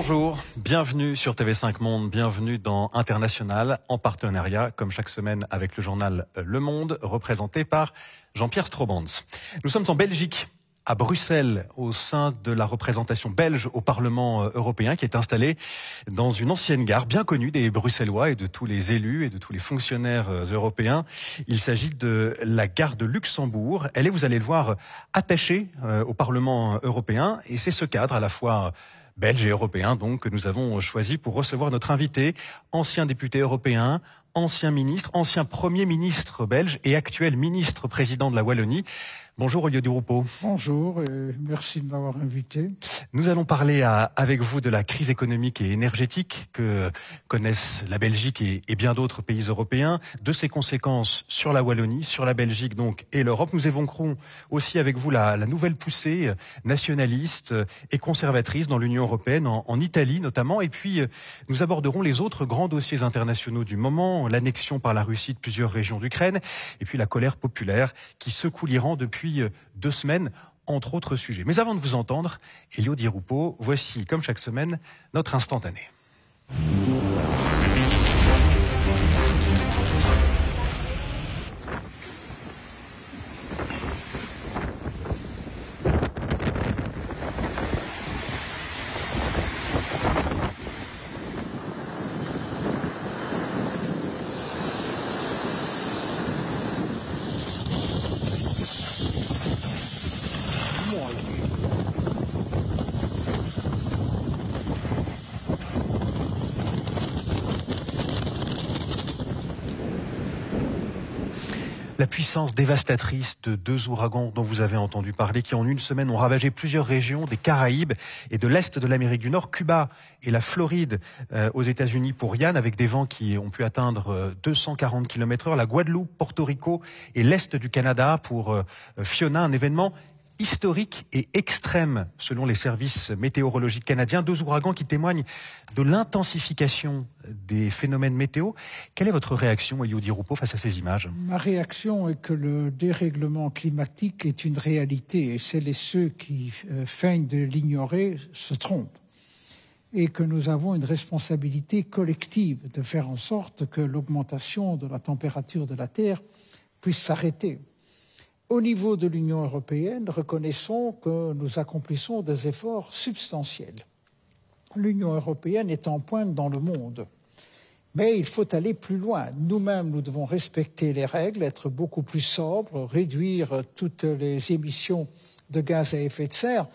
Bonjour, bienvenue sur TV5 Monde, bienvenue dans International, en partenariat, comme chaque semaine, avec le journal Le Monde, représenté par Jean-Pierre Strobans. Nous sommes en Belgique à Bruxelles au sein de la représentation belge au Parlement euh, européen qui est installée dans une ancienne gare bien connue des Bruxellois et de tous les élus et de tous les fonctionnaires euh, européens. Il s'agit de la gare de Luxembourg. Elle est, vous allez le voir, attachée euh, au Parlement européen et c'est ce cadre à la fois belge et européen donc que nous avons choisi pour recevoir notre invité, ancien député européen, ancien ministre, ancien premier ministre belge et actuel ministre président de la Wallonie. Bonjour Olivier Duroupeau. Bonjour et merci de m'avoir invité. Nous allons parler avec vous de la crise économique et énergétique que connaissent la Belgique et, bien d'autres pays européens, de ses conséquences sur la Wallonie, sur la Belgique donc et l'Europe. Nous évoquerons aussi avec vous la, nouvelle poussée nationaliste et conservatrice dans l'Union européenne, en, en, Italie notamment. Et puis nous aborderons les autres grands dossiers internationaux du moment, l'annexion par la Russie de plusieurs régions d'Ukraine et puis la colère populaire qui secoue l'Iran depuis euh, deux semaines, entre autres sujets. Mais avant de vous entendre, Elio Di voici, comme chaque semaine, notre instantané. Puissance dévastatrice de deux ouragans dont vous avez entendu parler, qui en une semaine ont ravagé plusieurs régions des Caraïbes et de l'Est de l'Amérique du Nord, Cuba et la Floride euh, aux États-Unis pour Yann, avec des vents qui ont pu atteindre 240 euh, km heure, la Guadeloupe, Porto Rico et l'Est du Canada pour euh, Fiona, un événement historique et extrême selon les services météorologiques canadiens. Deux ouragans qui témoignent de l'intensification des phénomènes météo. Quelle est votre réaction, Elio Rupo, face à ces images? Ma réaction est que le dérèglement climatique est une réalité et celles et ceux qui euh, feignent de l'ignorer se trompent et que nous avons une responsabilité collective de faire en sorte que l'augmentation de la température de la Terre puisse s'arrêter. Au niveau de l'Union européenne, reconnaissons que nous accomplissons des efforts substantiels. L'Union européenne est en pointe dans le monde. Mais il faut aller plus loin. Nous-mêmes, nous devons respecter les règles, être beaucoup plus sobres, réduire toutes les émissions de gaz à effet de serre.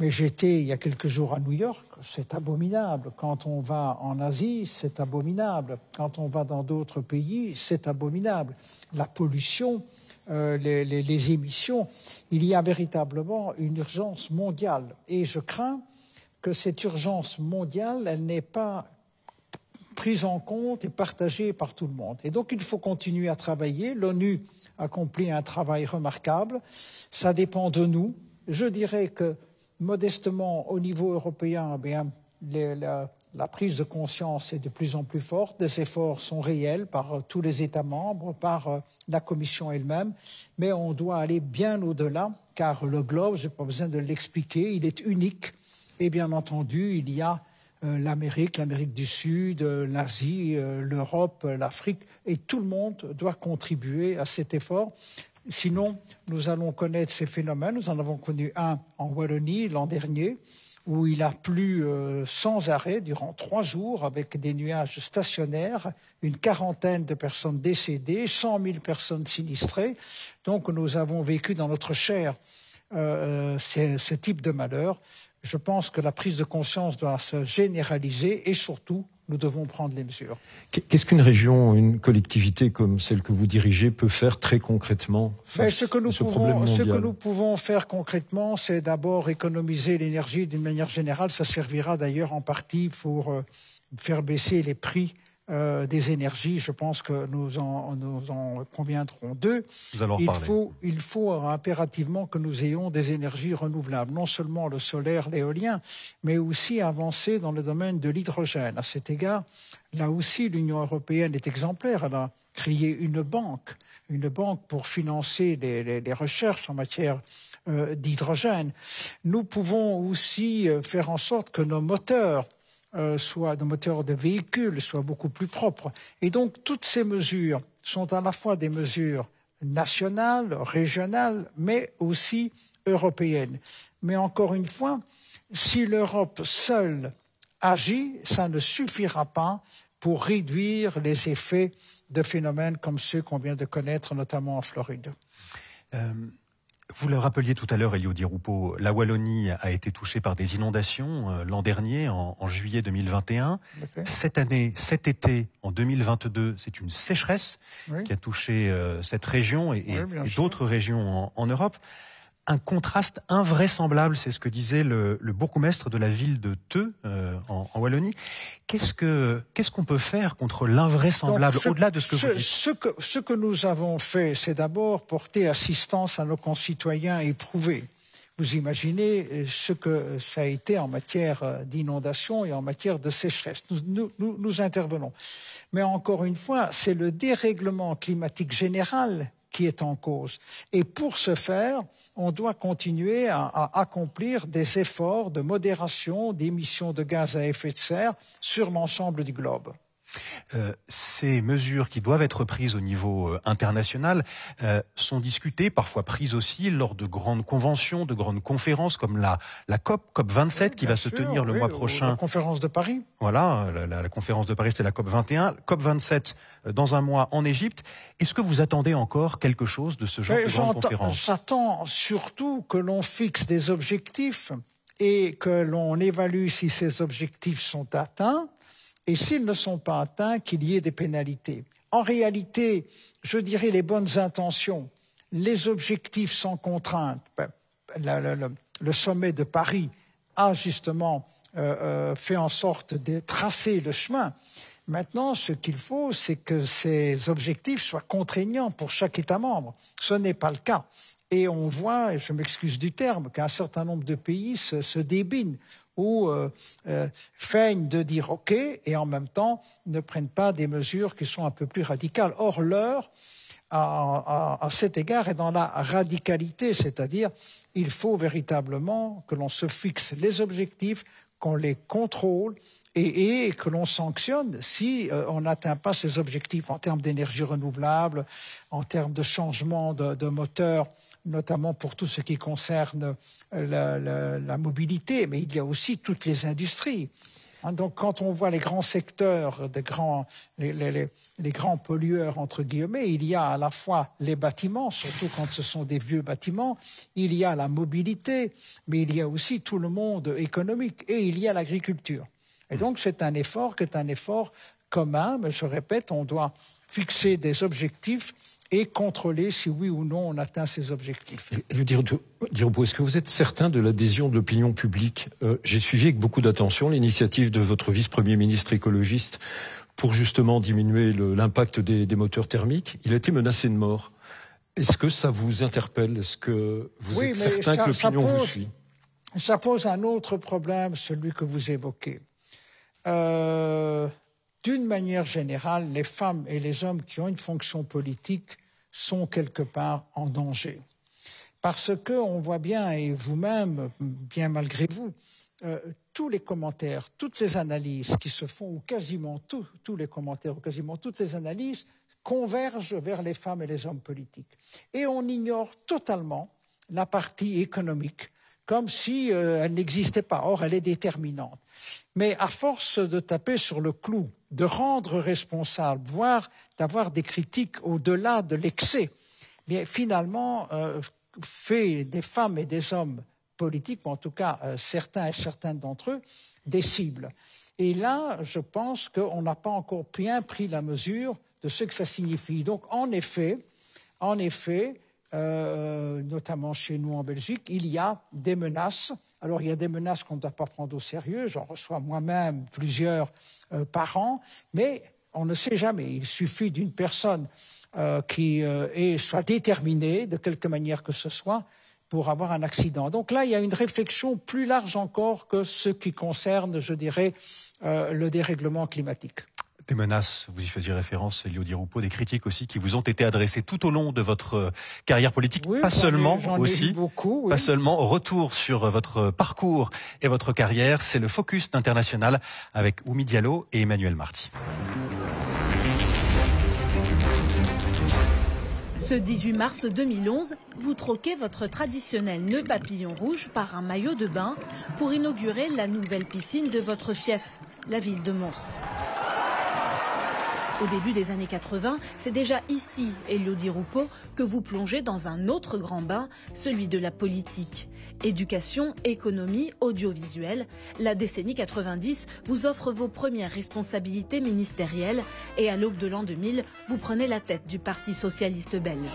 Mais j'étais il y a quelques jours à New York, c'est abominable. Quand on va en Asie, c'est abominable. Quand on va dans d'autres pays, c'est abominable. La pollution, euh, les, émissions, il y a véritablement une urgence mondiale. Et je crains que cette urgence mondiale, elle n'est pas prise en compte et partagée par tout le monde. Et donc il faut continuer à travailler. L'ONU accomplit un travail remarquable. Ça dépend de nous. Je dirais que modestement, au niveau européen, eh bien, la prise de conscience est de plus en plus forte, des efforts sont réels par euh, tous les États membres, par euh, la Commission elle-même, mais on doit aller bien au-delà, car le globe, je n'ai pas besoin de l'expliquer, il est unique, et bien entendu, il y a euh, l'Amérique, l'Amérique du Sud, l'Asie, l'Europe, l'Afrique, et tout le monde doit contribuer à cet effort. Sinon, nous allons connaître ces phénomènes. Nous en avons connu un en Wallonie l'an dernier où il a plu euh, sans arrêt durant trois jours avec des nuages stationnaires, une quarantaine de personnes décédées, cent mille personnes sinistrées. Donc nous avons vécu dans notre chair euh, euh, ce type de malheur. Je pense que la prise de conscience doit se généraliser et surtout nous devons prendre les mesures. Qu'est-ce qu'une région, une collectivité comme celle que vous dirigez peut faire très concrètement face ce que nous à ce pouvons, problème mondial Ce que nous pouvons faire concrètement, c'est d'abord économiser l'énergie d'une manière générale. Ça servira d'ailleurs en partie pour euh, faire baisser les prix euh, des énergies, je pense que nous en, nous en conviendrons deux. il, faut, il faut impérativement que nous ayons des énergies renouvelables, non seulement le solaire, l'éolien, mais aussi avancer dans le domaine de l'hydrogène. À cet égard, là aussi, l'Union européenne est exemplaire. Elle a créé une banque, une banque pour financer les, recherches en matière euh, d'hydrogène. Nous pouvons aussi euh, faire en sorte que nos moteurs euh, soit de moteurs de véhicules soient beaucoup plus propres. Et donc toutes ces mesures sont à la fois des mesures nationales, régionales, mais aussi européennes. Mais encore une fois, si l'Europe seule agit, ça ne suffira pas pour réduire les effets de phénomènes comme ceux qu'on vient de connaître, notamment en Floride. Euh, vous le rappeliez tout à l'heure, Elio Di Rupo, la Wallonie a été touchée par des inondations euh, l'an dernier, en, juillet 2021. Cette année, cet été, en 2022, c'est une sécheresse qui a touché euh, cette région et, d'autres régions en Europe un contraste invraisemblable, c'est ce que disait le, le, bourgmestre de la ville de Theux euh, en, Wallonie. Qu'est-ce que qu'est-ce qu'on peut faire contre l'invraisemblable au-delà de ce que vous dites ce que, ce que nous avons fait, c'est d'abord porter assistance à nos concitoyens éprouvés. Vous imaginez euh, ce que ça a été en matière euh, d'inondation et en matière de sécheresse. Nous, nous, nous intervenons. Mais encore une fois, c'est le dérèglement climatique général qui est en cause. Et pour ce faire, on doit continuer à, accomplir des efforts de modération d'émissions de gaz à effet de serre sur l'ensemble du globe. Euh, ces mesures qui doivent être prises au niveau euh, international euh, sont discutées, parfois prises aussi lors de grandes conventions, de grandes conférences comme la, la COP, COP 27 qui va se tenir le mois prochain. La conférence de Paris. Voilà, la, conférence de Paris c'était la COP 21, COP 27 dans un mois en Égypte. Est-ce que vous attendez encore quelque chose de ce genre de grande conférence? J'attends surtout que l'on fixe des objectifs et que l'on évalue si ces objectifs sont atteints et s'ils ne sont pas atteints, qu'il y ait des pénalités. En réalité, je dirais les bonnes intentions, les objectifs sans contrainte. Ben, le, sommet de Paris a justement euh, euh, fait en sorte de tracer le chemin. Maintenant, ce qu'il faut, c'est que ces objectifs soient contraignants pour chaque État membre. Ce n'est pas le cas. Et on voit, je m'excuse du terme, qu'un certain nombre de pays se débinent ou euh, euh, feignent de dire OK et en même temps ne prennent pas des mesures qui sont un peu plus radicales. Or, l'heure, à, cet égard, est dans la radicalité, c'est-à-dire il faut véritablement que l'on se fixe les objectifs, qu'on les contrôle et, que l'on sanctionne si euh, on n'atteint pas ces objectifs en termes d'énergie renouvelable, en termes de changement de, de moteur notamment pour tout ce qui concerne la, mobilité, mais il y a aussi toutes les industries. Hein, donc, quand on voit les grands secteurs, grands, les, grands pollueurs, entre guillemets, il y a à la fois les bâtiments, surtout quand ce sont des vieux bâtiments, il y a la mobilité, mais il y a aussi tout le monde économique et il y a l'agriculture. Et donc, c'est un effort qui est un effort commun, mais je répète, on doit fixer des objectifs et contrôler si oui ou non on atteint ces objectifs. dire, est-ce que vous êtes certain de l'adhésion de l'opinion publique? Euh, J'ai suivi avec beaucoup d'attention l'initiative de votre vice-premier ministre écologiste pour justement diminuer l'impact des, moteurs thermiques. Il a été menacé de mort. Est-ce que ça vous interpelle? Est-ce que vous êtes certain que l'opinion vous suit? Ça pose un autre problème, celui que vous évoquez. Euh, d'une manière générale, les femmes et les hommes qui ont une fonction politique sont quelque part en danger. Parce qu'on voit bien, et vous-même, bien malgré vous, euh, tous les commentaires, toutes les analyses qui se font, ou quasiment tous les commentaires, ou quasiment toutes les analyses, convergent vers les femmes et les hommes politiques. Et on ignore totalement la partie économique, comme si euh, elle n'existait pas. Or, elle est déterminante. Mais à force de taper sur le clou, de rendre responsable, voire d'avoir des critiques au-delà de l'excès, mais finalement euh, fait des femmes et des hommes politiques, ou en tout cas euh, certains et certaines d'entre eux, des cibles. Et là, je pense qu'on n'a pas encore bien pris la mesure de ce que ça signifie. Donc, en effet, en effet, euh, notamment chez nous en Belgique, il y a des menaces. Alors il y a des menaces qu'on ne doit pas prendre au sérieux, j'en reçois moi-même plusieurs euh, par an, mais On ne sait jamais. Il suffit d'une personne euh, qui est, soit déterminée de quelque manière que ce soit pour avoir un accident. Donc là, il y a une réflexion plus large encore que ce qui concerne, je dirais, le dérèglement climatique des menaces, vous y faisiez référence, Elio Di Rupo, des critiques aussi qui vous ont été adressées tout au long de votre euh, carrière politique, pas seulement aussi, beaucoup, pas seulement. Retour sur euh, votre parcours et votre carrière, c'est le Focus international avec Oumi Diallo et Emmanuel Marty. Ce 18 mars 2011, vous troquez votre traditionnel nœud papillon rouge par un maillot de bain pour inaugurer la nouvelle piscine de votre fief, la ville de Mons. Au début des années 80, c'est déjà ici, Elodie Roupeau, que vous plongez dans un autre grand bain, celui de la politique. Éducation, économie, audiovisuel, la décennie 90 vous offre vos premières responsabilités ministérielles et à l'aube de l'an 2000, vous prenez la tête du Parti socialiste belge.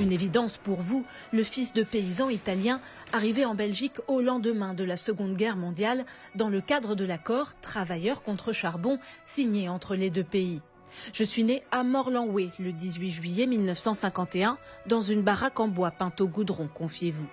Une évidence pour vous, le fils de paysan italien arrivé en Belgique au lendemain de la Seconde Guerre mondiale dans le cadre de l'accord Travailleurs contre charbon signé entre les deux pays. Je suis né à Morlanway le 18 juillet 1951 dans une baraque en bois peinte au goudron, confiez-vous.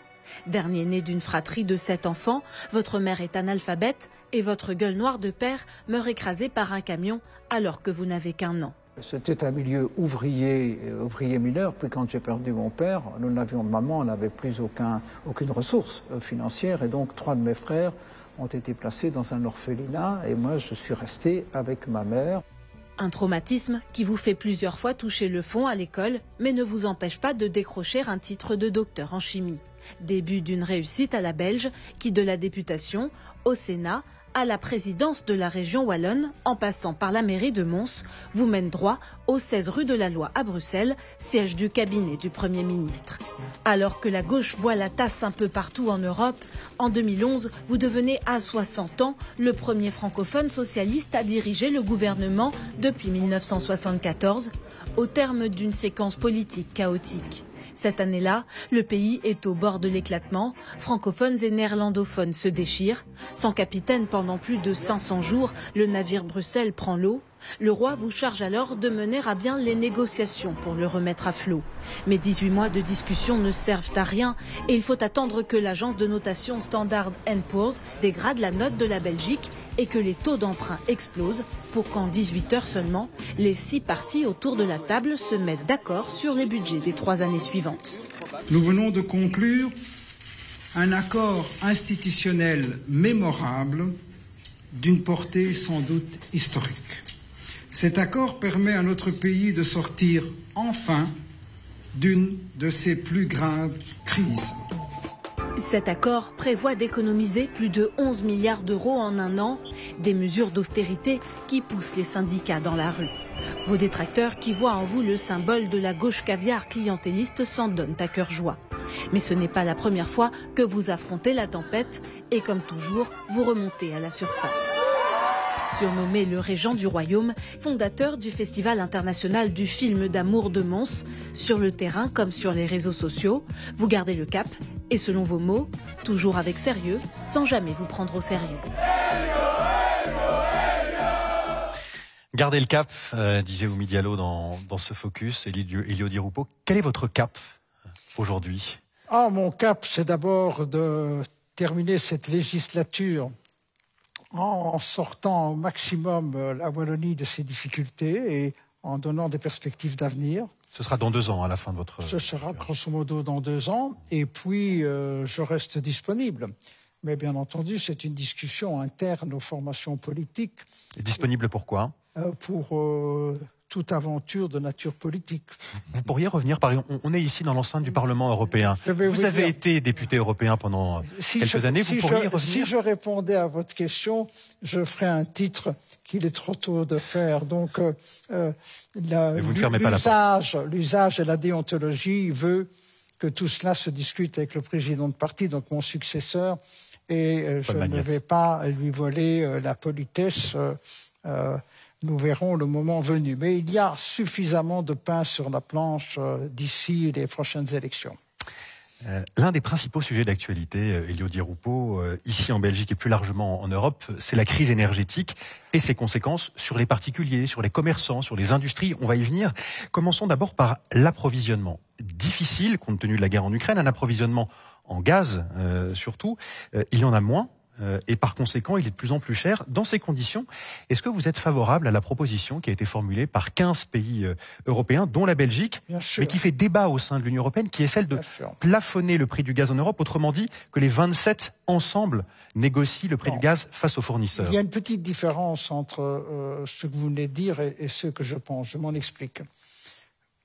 Dernier né d'une fratrie de sept enfants, votre mère est analphabète et votre gueule noire de père meurt écrasé par un camion alors que vous n'avez qu'un an. C'était un milieu ouvrier, euh, ouvrier mineur. Puis quand j'ai perdu mon père, nous n'avions maman, on n'avait plus aucun, aucune ressource euh, financière. Et donc trois de mes frères ont été placés dans un orphelinat. Et moi, je suis resté avec ma mère. Un traumatisme qui vous fait plusieurs fois toucher le fond à l'école, mais ne vous empêche pas de décrocher un titre de docteur en chimie. Début d'une réussite à la Belge qui, de la députation au Sénat, à la présidence de la région Wallonne, en passant par la mairie de Mons, vous mène droit au 16 rue de la Loi à Bruxelles, siège du cabinet du Premier ministre. Alors que la gauche boit la tasse un peu partout en Europe, en 2011, vous devenez à 60 ans le premier francophone socialiste à diriger le gouvernement depuis 1974, au terme d'une séquence politique chaotique. Cette année-là, le pays est au bord de l'éclatement. Francophones et néerlandophones se déchirent. Sans capitaine pendant plus de 500 jours, le navire Bruxelles prend l'eau. Le roi vous charge alors de mener à bien les négociations pour le remettre à flot. Mais 18 mois de discussion ne servent à rien et il faut attendre que l'agence de notation Standard Poor's dégrade la note de la Belgique et que les taux d'emprunt explosent pour qu'en 18 heures seulement, les six parties autour de la table se mettent d'accord sur les budgets des trois années suivantes. Nous venons de conclure un accord institutionnel mémorable d'une portée sans doute historique. Cet accord permet à notre pays de sortir enfin d'une de ses plus graves crises. Cet accord prévoit d'économiser plus de 11 milliards d'euros en un an, des mesures d'austérité qui poussent les syndicats dans la rue. Vos détracteurs qui voient en vous le symbole de la gauche caviar clientéliste s'en donnent à cœur joie. Mais ce n'est pas la première fois que vous affrontez la tempête et comme toujours, vous remontez à la surface. Surnommé le régent du royaume, fondateur du Festival international du film d'amour de Mons, sur le terrain comme sur les réseaux sociaux, vous gardez le cap et selon vos mots, toujours avec sérieux, sans jamais vous prendre au sérieux. Gardez le cap, euh, disait Oumi Diallo dans, dans ce focus, Elio, Elio Di Rupo. Quel est votre cap aujourd'hui? Ah, Mon cap, c'est d'abord de terminer cette législature en sortant au maximum euh, la Wallonie de ses difficultés et en donnant des perspectives d'avenir. Ce sera dans deux ans, à la fin de votre... Ce sera grosso modo dans deux ans, et puis euh, je reste disponible. Mais bien entendu, c'est une discussion interne aux formations politiques. Et disponible pourquoi euh, Pour toute aventure de nature politique. Vous pourriez revenir, par exemple, on est ici dans l'enceinte du Parlement européen. Vous, avez été député européen pendant quelques années, vous pourriez revenir Si je répondais à votre question, je ferais un titre qu'il est trop tôt de faire. Donc, euh, euh l'usage et la déontologie veut que tout cela se discute avec le président de parti, donc mon successeur, et euh, je ne vais pas lui voler euh, la politesse. Nous verrons le moment venu. Mais il y a suffisamment de pain sur la planche euh, d'ici les prochaines élections. Euh, l'un des principaux sujets d'actualité, euh, Elio Di Rupo, ici en Belgique et plus largement en Europe, c'est la crise énergétique et ses conséquences sur les particuliers, sur les commerçants, sur les industries. On va y venir. Commençons d'abord par l'approvisionnement. Difficile, compte tenu de la guerre en Ukraine, un approvisionnement en gaz surtout. il y en a moins euh, et par conséquent, il est de plus en plus cher. Dans ces conditions, est-ce que vous êtes favorable à la proposition qui a été formulée par 15 pays euh, européens, dont la Belgique, mais qui fait débat au sein de l'Union européenne, qui est celle de plafonner le prix du gaz en Europe, autrement dit que les 27 ensemble négocient le prix du gaz face aux fournisseurs? Il y a une petite différence entre euh, ce que vous venez de dire et, ce que je pense. Je m'en explique.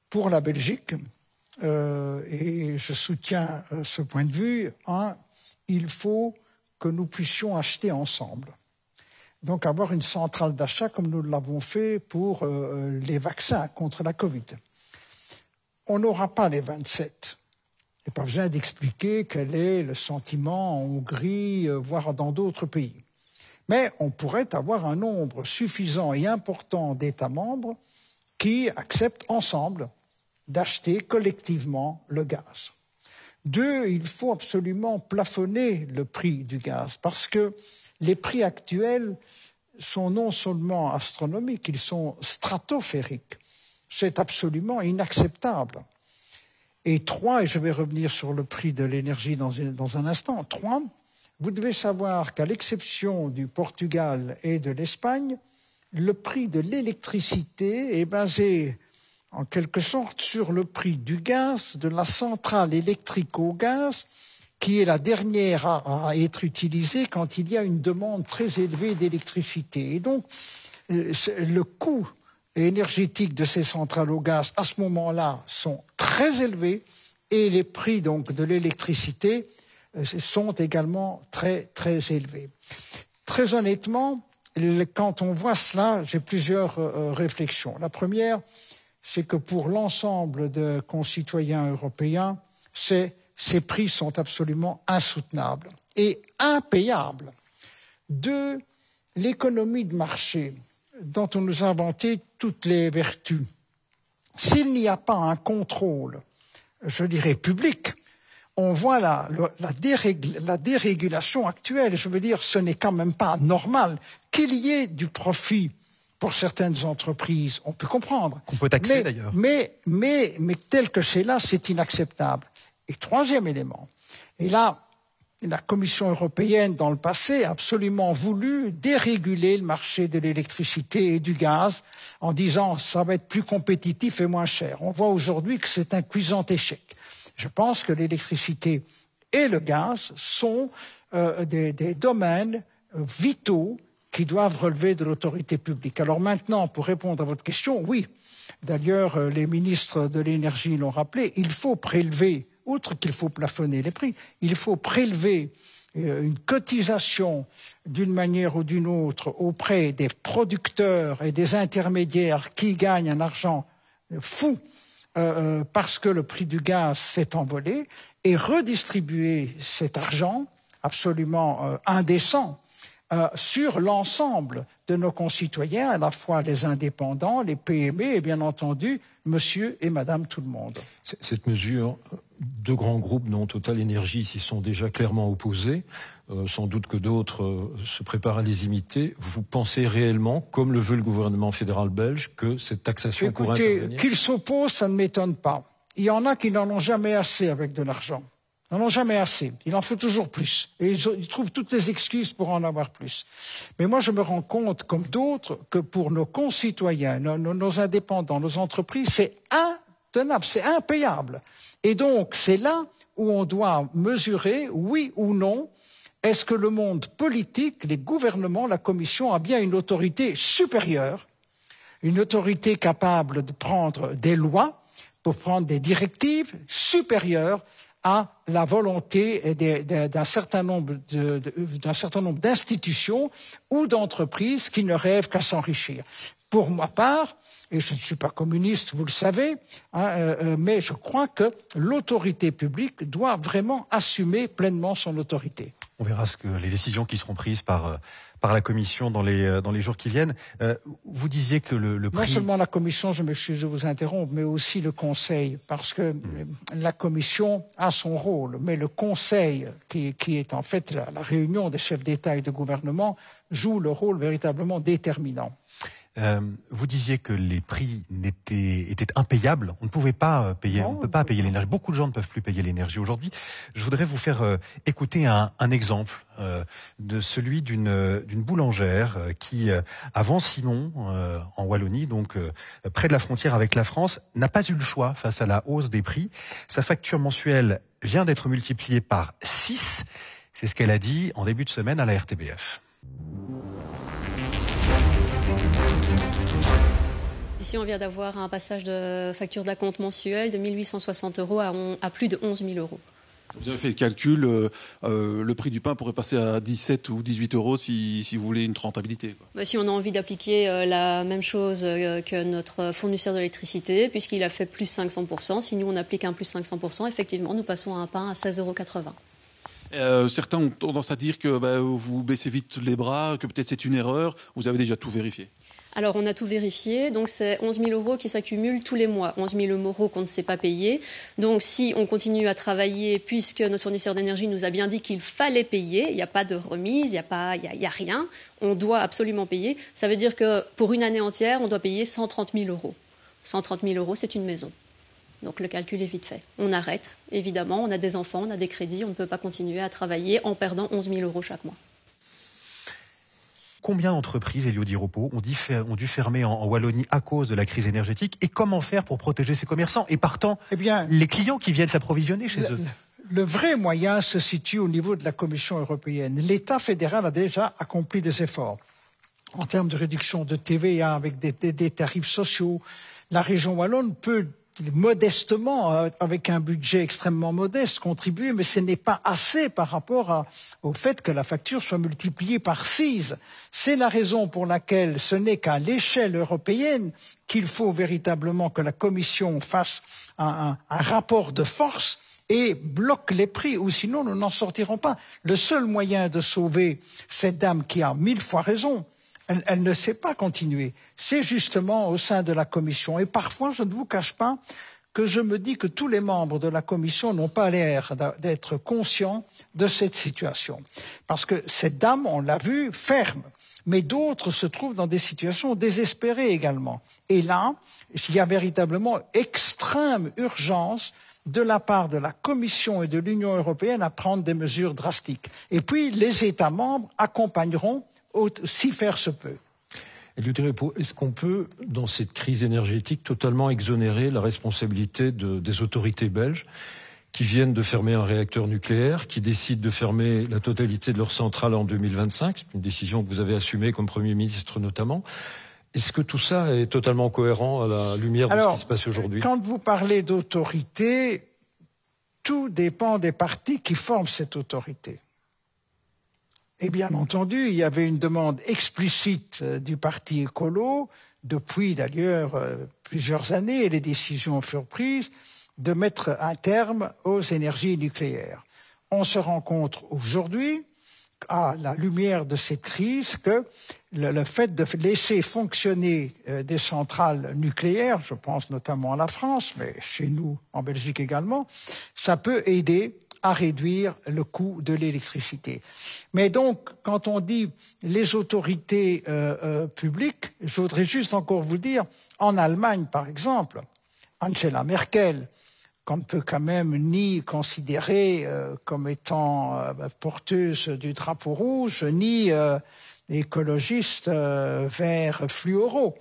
Pour la Belgique, et je soutiens ce point de vue, un, il faut que nous puissions acheter ensemble. Donc avoir une centrale d'achat comme nous l'avons fait pour euh, les vaccins contre la Covid. On n'aura pas les 27. Il n'y a pas besoin d'expliquer quel est le sentiment en Hongrie, euh, voire dans d'autres pays. Mais on pourrait avoir un nombre suffisant et important d'États membres qui acceptent ensemble d'acheter collectivement le gaz. Deux, il faut absolument plafonner le prix du gaz parce que les prix actuels sont non seulement astronomiques, ils sont stratosphériques. C'est absolument inacceptable. Et trois, et je vais revenir sur le prix de l'énergie dans, un instant, trois, vous devez savoir qu'à l'exception du Portugal et de l'Espagne, le prix de l'électricité est basé en quelque sorte sur le prix du gaz de la centrale électrique au gaz qui est la dernière à, être utilisée quand il y a une demande très élevée d'électricité. Et donc, euh, le coût énergétique de ces centrales au gaz à ce moment-là sont très élevés et les prix donc de l'électricité euh, sont également très très élevés. Très honnêtement, quand on voit cela, j'ai plusieurs euh, réflexions. La première, c'est que pour l'ensemble de concitoyens européens, ces, prix sont absolument insoutenables et impayables. Deux, l'économie de marché dont on nous a inventé toutes les vertus. S'il n'y a pas un contrôle, je dirais, public, on voit la, la, dérégulation actuelle. Je veux dire, ce n'est quand même pas normal qu'il y ait du profit pour certaines entreprises, on peut comprendre. On peut taxer d'ailleurs. Mais, mais, mais tel que c'est là, c'est inacceptable. Et troisième élément, et là, la Commission européenne, dans le passé, a absolument voulu déréguler le marché de l'électricité et du gaz en disant ça va être plus compétitif et moins cher. On voit aujourd'hui que c'est un cuisant échec. Je pense que l'électricité et le gaz sont euh, des, des domaines vitaux qui doivent relever de l'autorité publique. Alors maintenant, pour répondre à votre question, oui. D'ailleurs, euh, les ministres de l'énergie l'ont rappelé, il faut prélever, outre qu'il faut plafonner les prix, il faut prélever euh, une cotisation d'une manière ou d'une autre auprès des producteurs et des intermédiaires qui gagnent un argent fou euh, parce que le prix du gaz s'est envolé et redistribuer cet argent absolument indécent euh, sur l'ensemble de nos concitoyens, à la fois les indépendants, les PME et bien entendu monsieur et madame tout le monde. Cette mesure, deux grands groupes, dont Total Énergie, s'y sont déjà clairement opposés. Euh, sans doute que d'autres euh, se préparent à les imiter. Vous pensez réellement, comme le veut le gouvernement fédéral belge, que cette taxation pourrait intervenir? Qu'ils s'opposent, ça ne m'étonne pas. Il y en a qui n'en ont jamais assez avec de l'argent n'en ont jamais assez. Il en faut toujours plus. Et ils, trouvent toutes les excuses pour en avoir plus. Mais moi, je me rends compte, comme d'autres, que pour nos concitoyens, nos, indépendants, nos entreprises, c'est intenable, c'est impayable. Et donc, c'est là où on doit mesurer, oui ou non, est-ce que le monde politique, les gouvernements, la Commission a bien une autorité supérieure, une autorité capable de prendre des lois, pour prendre des directives supérieures à la volonté d'un certain nombre d'institutions ou d'entreprises qui ne rêvent qu'à s'enrichir. Pour ma part, et je ne suis pas communiste, vous le savez, hein, euh, euh, mais je crois que l'autorité publique doit vraiment assumer pleinement son autorité. On verra ce que les décisions qui seront prises par euh, par la Commission dans les euh, dans les jours qui viennent. Euh, vous disiez que le, le prix... Non seulement la Commission, je m'excuse de vous interrompre, mais aussi le Conseil, parce que hmm. la Commission a son rôle, mais le Conseil, qui, qui est en fait la, la réunion des chefs d'État et de gouvernement, joue le rôle véritablement déterminant. Euh, vous disiez que les prix étaient, étaient impayables. On ne pouvait pas euh, payer, on ne peut pas payer l'énergie. Beaucoup de gens ne peuvent plus payer l'énergie aujourd'hui. Je voudrais vous faire euh, écouter un, un exemple euh, de celui d'une d'une boulangère qui, avant Simon, en Wallonie, donc près de la frontière avec la France, n'a pas eu le choix face à la hausse des prix. Sa facture mensuelle vient d'être multipliée par 6. C'est ce qu'elle a dit en début de semaine à la RTBF. Ici, on vient d'avoir un passage de facture d'acompte mensuel de 1860 euros à, à, plus de 11 000 euros. Vous avez fait le calcul, euh, euh, le prix du pain pourrait passer à 17 ou 18 euros si, si vous voulez une rentabilité. Quoi. Bah, si on a envie d'appliquer euh, la même chose que notre fournisseur de l'électricité, puisqu'il a fait plus 500%, si nous on applique un plus 500%, effectivement, nous passons à un pain à 16,80 euros. Euh, certains ont tendance à dire que bah, vous baissez vite les bras, que peut-être c'est une erreur. Vous avez déjà tout vérifié alors, on a tout vérifié. Donc, c'est 11 000 euros qui s'accumulent tous les mois. 11 000 euros qu'on ne sait pas payer. Donc, si on continue à travailler, puisque notre fournisseur d'énergie nous a bien dit qu'il fallait payer, il n'y a pas de remise, il n'y a, pas, a, rien, on doit absolument payer. Ça veut dire que pour une année entière, on doit payer 130 000 euros. 130 000 euros, c'est une maison. Donc le calcul est vite fait. On arrête, évidemment, on a des enfants, on a des crédits, on ne peut pas continuer à travailler en perdant 11 000 euros chaque mois. Combien d'entreprises, Elio Di Repos, ont, ont, dû fermer en, Wallonie à cause de la crise énergétique Et comment faire pour protéger ces commerçants Et partant, eh bien, les clients qui viennent s'approvisionner chez eux? le vrai moyen se situe au niveau de la Commission européenne. L'État fédéral a déjà accompli des efforts en termes de réduction de TVA avec des, des, des tarifs sociaux. La région wallonne peut modestement, euh, avec un budget extrêmement modeste, contribuer, mais ce n'est pas assez par rapport au fait que la facture soit multipliée par six. C'est la raison pour laquelle ce n'est qu'à l'échelle européenne qu'il faut véritablement que la Commission fasse un rapport de force et bloque les prix, ou sinon nous n'en sortirons pas. Le seul moyen de sauver cette dame qui a mille fois raison, elle, ne sait pas continuer. C'est justement au sein de la Commission. Et parfois, je ne vous cache pas que je me dis que tous les membres de la Commission n'ont pas l'air d'être conscients de cette situation. Parce que cette dame, on l'a vu, ferme. Mais d'autres se trouvent dans des situations désespérées également. Et là, il y a véritablement extrême urgence de la part de la Commission et de l'Union européenne à prendre des mesures drastiques. Et puis, les États membres accompagneront si faire se peut. Est-ce qu'on peut, dans cette crise énergétique, totalement exonérer la responsabilité de, des autorités belges qui viennent de fermer un réacteur nucléaire, qui décident de fermer la totalité de leur centrale en 2025 C'est une décision que vous avez assumée comme Premier ministre notamment. Est-ce que tout ça est totalement cohérent à la lumière de ce qui se passe aujourd'hui? Quand vous parlez d'autorité, tout dépend des partis qui forment cette autorité. Et bien entendu, il y avait une demande explicite euh, du parti écolo, depuis d'ailleurs euh, plusieurs années, et les décisions furent prises, de mettre un terme aux énergies nucléaires. On se rend compte aujourd'hui, à la lumière de cette crise, que le, fait de laisser fonctionner euh, des centrales nucléaires, je pense notamment à la France, mais chez nous en Belgique également, ça peut aider à réduire le coût de l'électricité. Mais donc, quand on dit les autorités euh, euh, publiques, je voudrais juste encore vous dire, en Allemagne, par exemple, Angela Merkel, qu'on ne peut quand même ni considérer euh, comme étant porteuse du drapeau rouge, ni écologiste vert fluoro.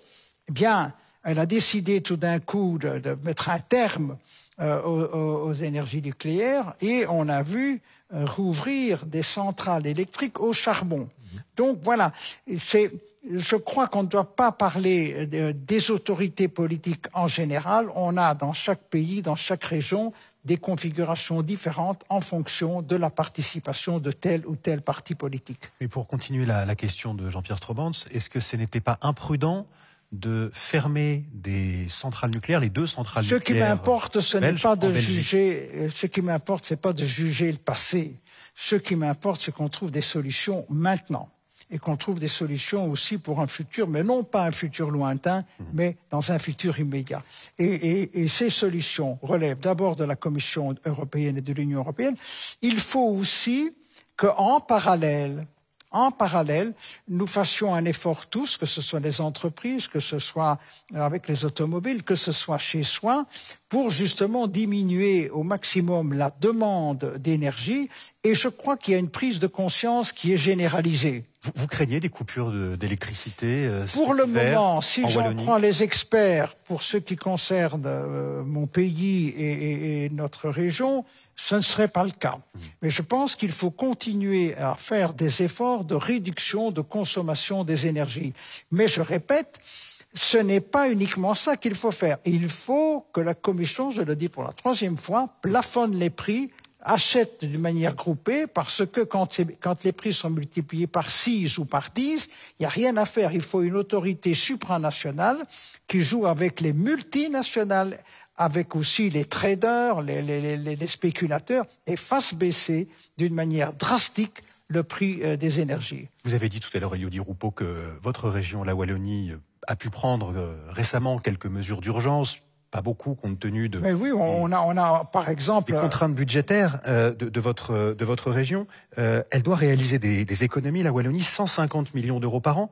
Eh bien, elle a décidé tout d'un coup de, mettre un terme euh, aux, énergies nucléaires et on a vu euh, rouvrir des centrales électriques au charbon. Donc voilà, je crois qu'on ne doit pas parler de, des autorités politiques en général. On a dans chaque pays, dans chaque région, des configurations différentes en fonction de la participation de tel ou tel parti politique. Et pour continuer la, la question de Jean-Pierre Strobans, est-ce que ce n'était pas imprudent de fermer des centrales nucléaires, les deux centrales nucléaires. Ce qui m'importe, ce n'est pas de juger. Ce qui m'importe, c'est pas de juger le passé. Ce qui m'importe, c'est qu'on trouve des solutions maintenant et qu'on trouve des solutions aussi pour un futur, mais non pas un futur lointain, mmh. mais dans un futur immédiat. Et, et, et ces solutions relèvent d'abord de la Commission européenne et de l'Union européenne. Il faut aussi qu'en parallèle, en parallèle, nous fassions un effort tous, que ce soit les entreprises, que ce soit avec les automobiles, que ce soit chez soi, pour justement diminuer au maximum la demande d'énergie. Et je crois qu'il y a une prise de conscience qui est généralisée. Vous, craignez des coupures d'électricité euh, Pour le moment, si j'en crois les experts, pour ce qui concerne euh, mon pays et, et, notre région, ce ne serait pas le cas. Mmh. Mais je pense qu'il faut continuer à faire des efforts de réduction de consommation des énergies. Mais je répète, ce n'est pas uniquement ça qu'il faut faire. Il faut que la Commission, je le dis pour la troisième fois, plafonne les prix achètent d'une manière groupée parce que quand, les prix sont multipliés par 6 ou par 10, il n'y a rien à faire. Il faut une autorité supranationale qui joue avec les multinationales, avec aussi les traders, les, les spéculateurs, et fasse baisser d'une manière drastique le prix euh, des énergies. Vous avez dit tout à l'heure, Elio Di Rupo, que votre région, la Wallonie, a pu prendre euh, récemment quelques mesures d'urgence pas beaucoup compte tenu de. Mais oui, on, a, on a par exemple. Les contraintes budgétaires euh, de, de, votre, de votre région. Euh, elle doit réaliser des, des, économies, la Wallonie, 150 millions d'euros par an.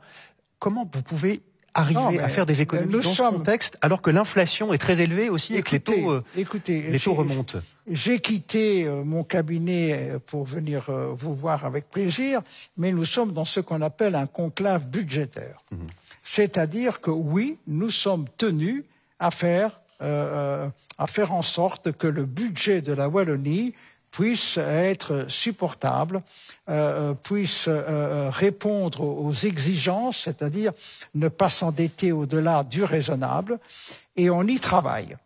Comment vous pouvez arriver à faire des économies dans ce contexte alors que l'inflation est très élevée aussi et que les taux, euh, écoutez, les taux remontent? J'ai quitté euh, mon cabinet pour venir vous voir avec plaisir, mais nous sommes dans ce qu'on appelle un conclave budgétaire. Mmh. C'est-à-dire que oui, nous sommes tenus à faire euh, euh, à faire en sorte que le budget de la Wallonie puisse être supportable, euh, puisse répondre aux exigences, c'est-à-dire ne pas s'endetter au-delà du raisonnable, et on y travaille.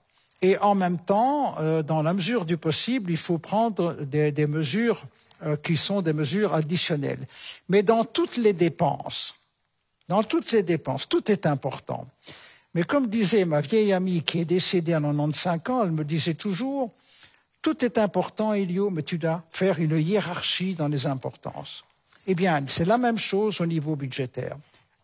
Et en même temps, dans la mesure du possible, il faut prendre des, des mesures qui sont des mesures additionnelles. Mais dans toutes les dépenses, dans toutes les dépenses, tout est important. Mais comme disait ma vieille amie qui est décédée à 95 ans, elle me disait toujours, tout est important, Elio, mais tu dois faire une hiérarchie dans les importances. Eh bien, c'est la même chose au niveau budgétaire.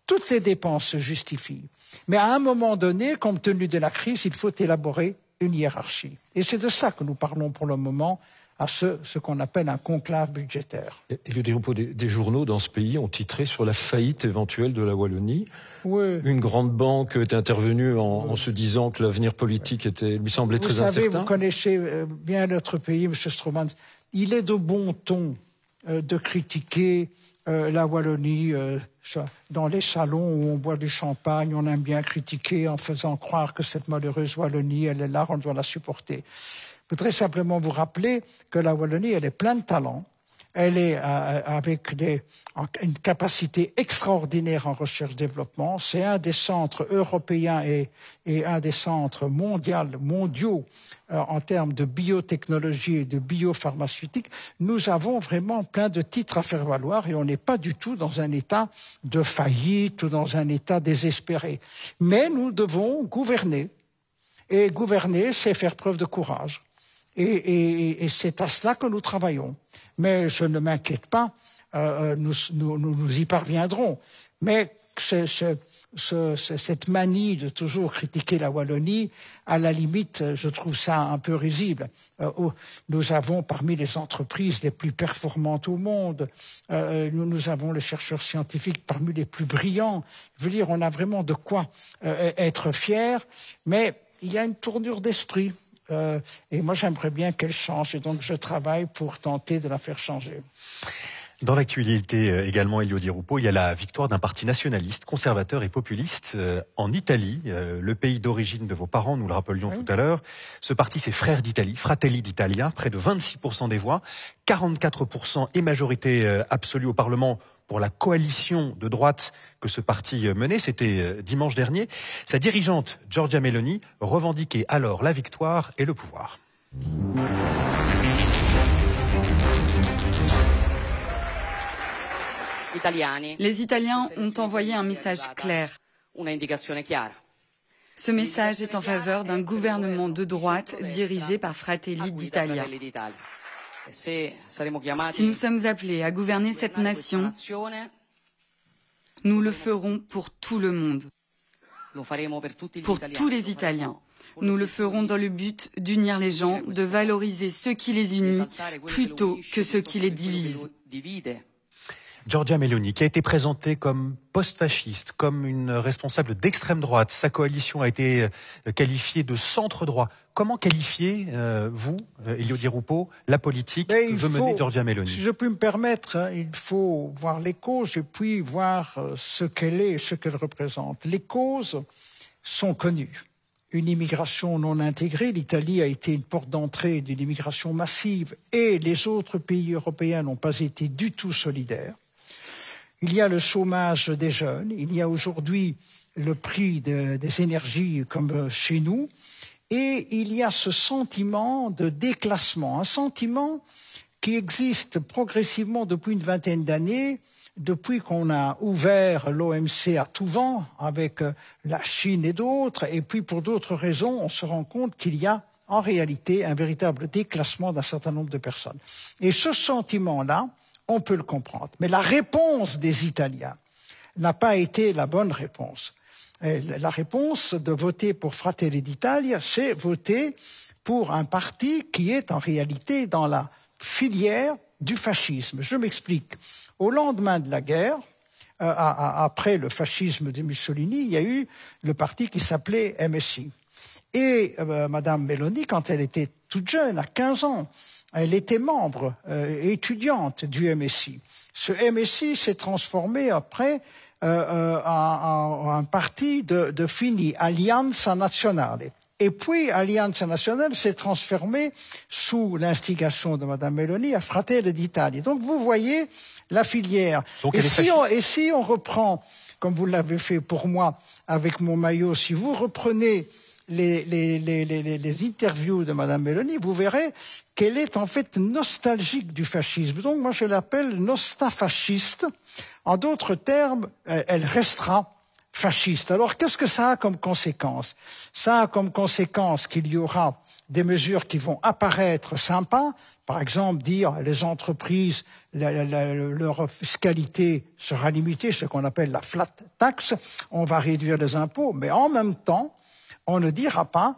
Toutes les dépenses se justifient. Mais à un moment donné, compte tenu de la crise, il faut élaborer une hiérarchie. Et c'est de ça que nous parlons pour le moment à ce, ce qu'on appelle un conclave budgétaire. Et le dépôt des, des, journaux dans ce pays ont titré sur la faillite éventuelle de la Wallonie. Oui. Une grande banque est intervenue en, en se disant que l'avenir politique était, lui semblait vous très savez, incertain. Vous connaissez euh, bien notre pays, M. Stroman. Il est de bon ton euh, de critiquer euh, la Wallonie euh, dans les salons où on boit du champagne. On aime bien critiquer en faisant croire que cette malheureuse Wallonie, elle est là, on doit la supporter. Je voudrais simplement vous rappeler que la Wallonie, elle est pleine de talent. Elle est euh, avec des, une capacité extraordinaire en recherche-développement. C'est un des centres européens et, un des centres mondiaux, mondiaux euh, en termes de biotechnologie et de biopharmaceutique. Nous avons vraiment plein de titres à faire valoir et on n'est pas du tout dans un état de faillite ou dans un état désespéré. Mais nous devons gouverner. Et gouverner, c'est faire preuve de courage. Et, c'est à cela que nous travaillons. Mais je ne m'inquiète pas, euh, euh nous, nous, y parviendrons. Mais ce, ce, ce, cette manie de toujours critiquer la Wallonie, à la limite, je trouve ça un peu risible. Euh, oh, nous avons parmi les entreprises les plus performantes au monde, nous, nous, avons les chercheurs scientifiques parmi les plus brillants. Je veux dire, on a vraiment de quoi être fier, mais il y a une tournure d'esprit. Euh, et moi, j'aimerais bien qu'elle change. Et donc, je travaille pour tenter de la faire changer. Dans l'actualité euh, également, Elio Di Rupo, il y a la victoire d'un parti nationaliste, conservateur et populiste euh, en Italie, le pays d'origine de vos parents, nous le rappelions tout à l'heure. Ce parti, c'est Frères d'Italie, Fratelli d'Italia, près de 26% des voix, 44% et majorité absolue au Parlement pour la coalition de droite que ce parti menait, c'était euh, dimanche dernier. Sa dirigeante, Giorgia Meloni, revendiquait alors la victoire et le pouvoir. Les Italiens ont envoyé un message clair. Ce message est en faveur d'un gouvernement de droite dirigé par Fratelli d'Italia. Si nous sommes appelés à gouverner cette nation, nous le ferons pour tout le monde, pour tous les Italiens. Nous le ferons dans le but d'unir les gens, de valoriser ce qui les unit plutôt que ce qui les divise. Giorgia Meloni, qui a été présentée comme post-fasciste, comme une responsable d'extrême droite. Sa coalition a été euh, qualifiée de centre-droit. Comment qualifier, euh, vous, euh, Elio Di Rupo, la politique que veut mener Giorgia Meloni? Si je puis me permettre, hein, il faut voir les causes et puis voir ce qu'elle est et ce qu'elle représente. Les causes sont connues une immigration non intégrée. L'Italie a été une porte d'entrée d'une immigration massive et les autres pays européens n'ont pas été du tout solidaires. Il y a le chômage des jeunes, il y a aujourd'hui le prix des énergies comme chez nous, et il y a ce sentiment de déclassement, un sentiment qui existe progressivement depuis une vingtaine d'années, depuis qu'on a ouvert l'OMC à tout vent avec euh, la Chine et d'autres, et puis pour d'autres raisons, on se rend compte qu'il y a en réalité un véritable déclassement d'un certain nombre de personnes. Et ce sentiment-là, on peut le comprendre. Mais la réponse des Italiens n'a pas été la bonne réponse. la réponse de voter pour Fratelli d'Italia, c'est voter pour un parti qui est en réalité dans la filière du fascisme. Je m'explique. Au lendemain de la guerre, euh, après le fascisme de Mussolini, il y a eu le parti qui s'appelait MSI. Et euh, Madame Meloni, quand elle était toute jeune, à 15 ans, elle était membre euh, étudiante du MSI. Ce MSI s'est transformé après euh, euh, en, un parti de, de fini, Allianza Nazionale. Et puis, Allianza Nazionale s'est transformée sous l'instigation de Madame Meloni à Fratelli d'Italie. Donc, vous voyez la filière. et, si on, et si on reprend, comme vous l'avez fait pour moi avec mon maillot, si vous reprenez les, les, les, les, interviews de Madame Meloni, vous verrez qu'elle est en fait nostalgique du fascisme. Donc moi je l'appelle nostafasciste. En d'autres termes, elle restera fasciste. Alors qu'est-ce que ça a comme conséquence? Ça a comme conséquence qu'il y aura des mesures qui vont apparaître sympas, par exemple dire les entreprises, leur fiscalité sera limitée, ce qu'on appelle la flat tax, on va réduire les impôts, mais en même temps, on ne dira pas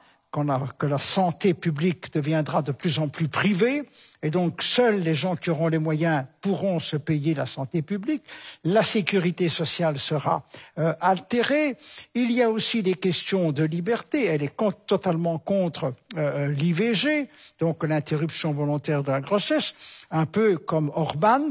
que la santé publique deviendra de plus en plus privée, et donc seuls les gens qui auront les moyens pourront se payer la santé publique. La sécurité sociale sera euh, altérée. Il y a aussi des questions de liberté. Elle est totalement contre euh, euh, l'IVG, donc l'interruption volontaire de la grossesse, un peu comme Orban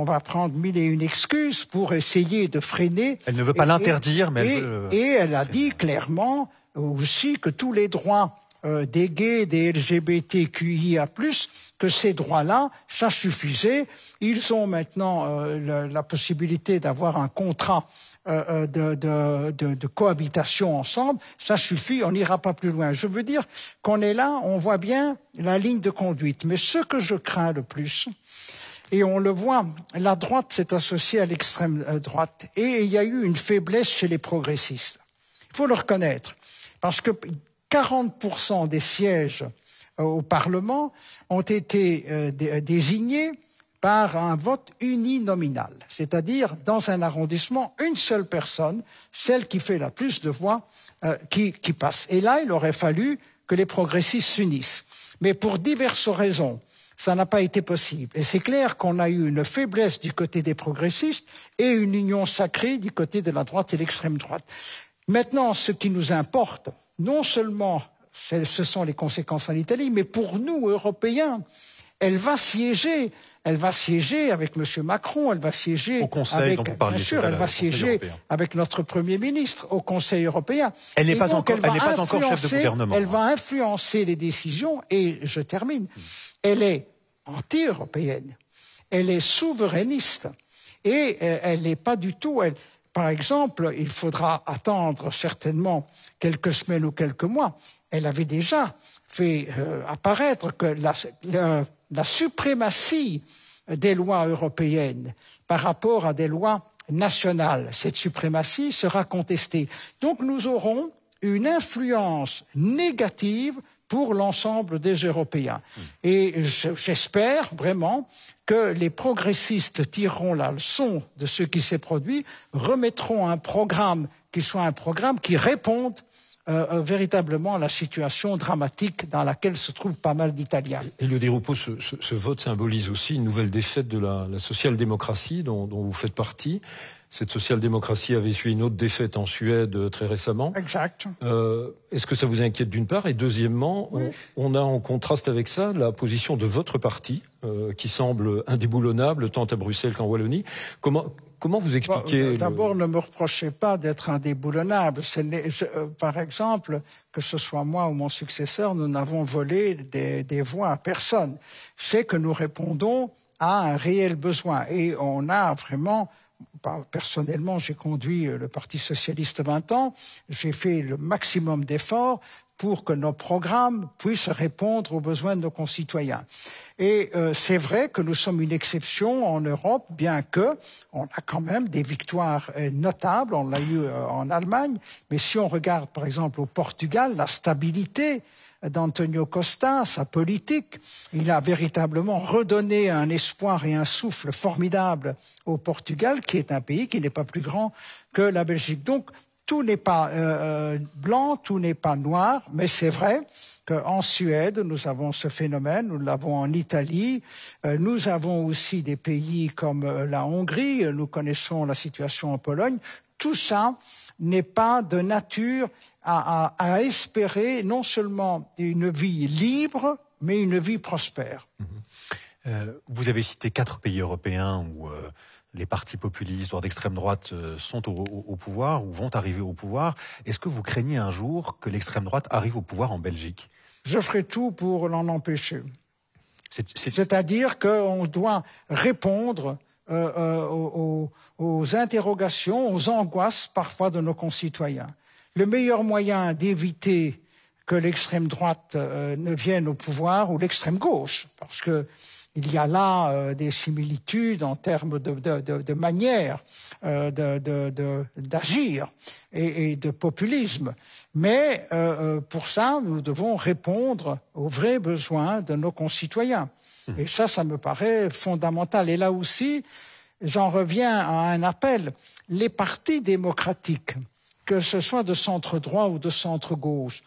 on va prendre mille et une excuses pour essayer de freiner. Elle ne veut pas l'interdire, mais elle veut... et elle a dit clairement aussi que tous les droits euh, des gays, des LGBTQIA+, que ces droits-là, ça suffisait. Ils ont maintenant euh, la, possibilité d'avoir un contrat euh, de, cohabitation ensemble. Ça suffit, on n'ira pas plus loin. Je veux dire qu'on est là, on voit bien la ligne de conduite. Mais ce que je crains le plus, et on le voit, la droite s'est associée à l'extrême droite. Et il y a eu une faiblesse chez les progressistes. Il faut le reconnaître. Parce que 40% des sièges euh, au Parlement ont été euh, euh, désignés par un vote uninominal, c'est-à-dire dans un arrondissement, une seule personne, celle qui fait la plus de voix, qui, qui, passe. Et là, il aurait fallu que les progressistes s'unissent. Mais pour diverses raisons, ça n'a pas été possible. Et c'est clair qu'on a eu une faiblesse du côté des progressistes et une union sacrée du côté de la droite et l'extrême droite. Maintenant, ce qui nous importe, non seulement ce sont les conséquences en Italie, mais pour nous, Européens, elle va siéger. Elle va siéger avec M. Macron, elle va siéger au Conseil avec, bien sûr, elle va siéger avec notre Premier ministre au Conseil européen. Elle n'est pas, encore, elle pas encore chef de gouvernement. Elle va influencer les décisions et je termine. Elle est anti-européenne, elle est souverainiste et euh, elle n'est pas du tout. Elle, par exemple, il faudra attendre certainement quelques semaines ou quelques mois. Elle avait déjà fait euh, apparaître que la, suprématie des lois européennes par rapport à des lois nationales, cette suprématie sera contestée. Donc nous aurons une influence négative pour l'ensemble des Européens. Et j'espère vraiment que les progressistes tireront la leçon de ce qui s'est produit, remettront un programme qui soit un programme qui réponde euh, euh, véritablement à la situation dramatique dans laquelle se trouvent pas mal d'Italiens. Le Di ce, ce, vote symbolise aussi une nouvelle défaite de la, social-démocratie dont, vous faites partie. Cette social-démocratie avait suivi une autre défaite en Suède euh, très récemment. Exact. Est-ce que ça vous inquiète d'une part? Et deuxièmement, on, a en contraste avec ça la position de votre parti, qui semble indéboulonnable tant à Bruxelles qu'en Wallonie. Comment, Comment vous expliquez D'abord, ne me reprochez pas d'être indéboulonnable. Euh, par exemple, que ce soit moi ou mon successeur, nous n'avons volé des, voix à personne. C'est que nous répondons à un réel besoin. Et on a vraiment personnellement, j'ai conduit le Parti socialiste 20 ans, j'ai fait le maximum d'efforts pour que nos programmes puissent répondre aux besoins de nos concitoyens. Et euh, c'est vrai que nous sommes une exception en Europe, bien que on a quand même des victoires euh, notables. On l'a eu euh, en Allemagne, mais si on regarde par exemple au Portugal, la stabilité d'Antonio Costa, sa politique, il a véritablement redonné un espoir et un souffle formidable au Portugal, qui est un pays qui n'est pas plus grand que la Belgique. Donc tout n'est pas euh, euh, blanc, tout n'est pas noir, mais c'est vrai qu'en Suède, nous avons ce phénomène, nous l'avons en Italie, euh, nous avons aussi des pays comme la Hongrie, nous connaissons la situation en Pologne. Tout ça n'est pas de nature à, espérer non seulement une vie libre, mais une vie prospère. Mmh. vous avez cité quatre pays européens où les partis populistes, voire d'extrême droite, euh, sont au, pouvoir ou vont arriver au pouvoir. Est-ce que vous craignez un jour que l'extrême droite arrive au pouvoir en Belgique? Je ferai tout pour l'en empêcher. C'est-à-dire qu'on doit répondre euh, euh, aux, aux, interrogations, aux angoisses parfois de nos concitoyens. Le meilleur moyen d'éviter que l'extrême droite ne vienne au pouvoir ou l'extrême gauche, parce que il y a là euh, des similitudes en termes de, manière euh, d'agir et, de populisme. Mais euh, pour ça, nous devons répondre aux vrais besoins de nos concitoyens. Et ça, ça me paraît fondamental. Et là aussi, j'en reviens à un appel. Les partis démocratiques, que ce soit de centre droit ou de centre gauche,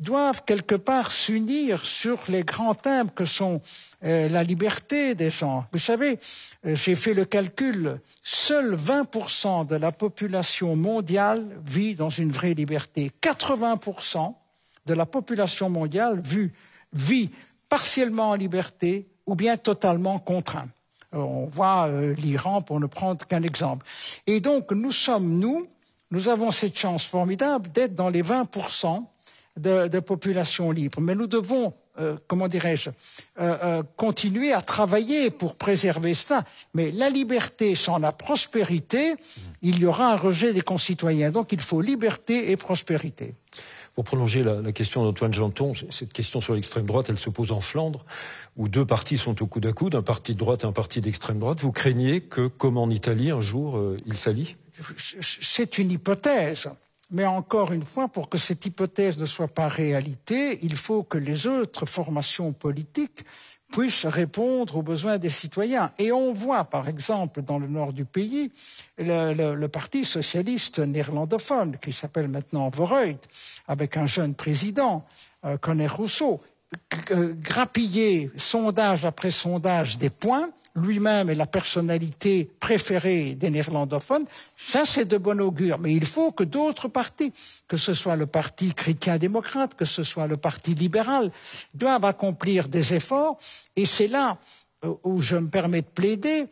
doivent quelque part s'unir sur les grands thèmes que sont euh, la liberté des gens. Vous savez, euh, j'ai fait le calcul, seuls 20% de la population mondiale vit dans une vraie liberté. 80% de la population mondiale vit, partiellement en liberté ou bien totalement contraint. Euh, on voit l'Iran pour ne prendre qu'un exemple. Et donc, nous sommes, nous, nous avons cette chance formidable d'être dans les 20% de, population libre. Mais nous devons, euh, comment dirais-je, euh, euh, continuer à travailler pour préserver cela. Mais la liberté sans la prospérité, il y aura un rejet des concitoyens. Donc il faut liberté et prospérité. Pour prolonger la, question d'Antoine Janton, cette question sur l'extrême droite, elle se pose en Flandre, où deux partis sont au coude à coude, un parti de droite et un parti d'extrême droite. Vous craignez que, comme en Italie, un jour, il s'allient C'est une hypothèse. Mais encore une fois, pour que cette hypothèse ne soit pas réalité, il faut que les autres formations politiques puissent répondre aux besoins des citoyens. Et on voit, par exemple, dans le nord du pays, le, Parti socialiste néerlandophone, qui s'appelle maintenant Vooruit, avec un jeune président, euh, Conner Rousseau, grappiller sondage après sondage des points lui-même est la personnalité préférée des néerlandophones, ça c'est de bon augure. Mais il faut que d'autres partis, que ce soit le parti chrétien-démocrate, que ce soit le parti libéral, doivent accomplir des efforts. Et c'est là euh, où je me permets de plaider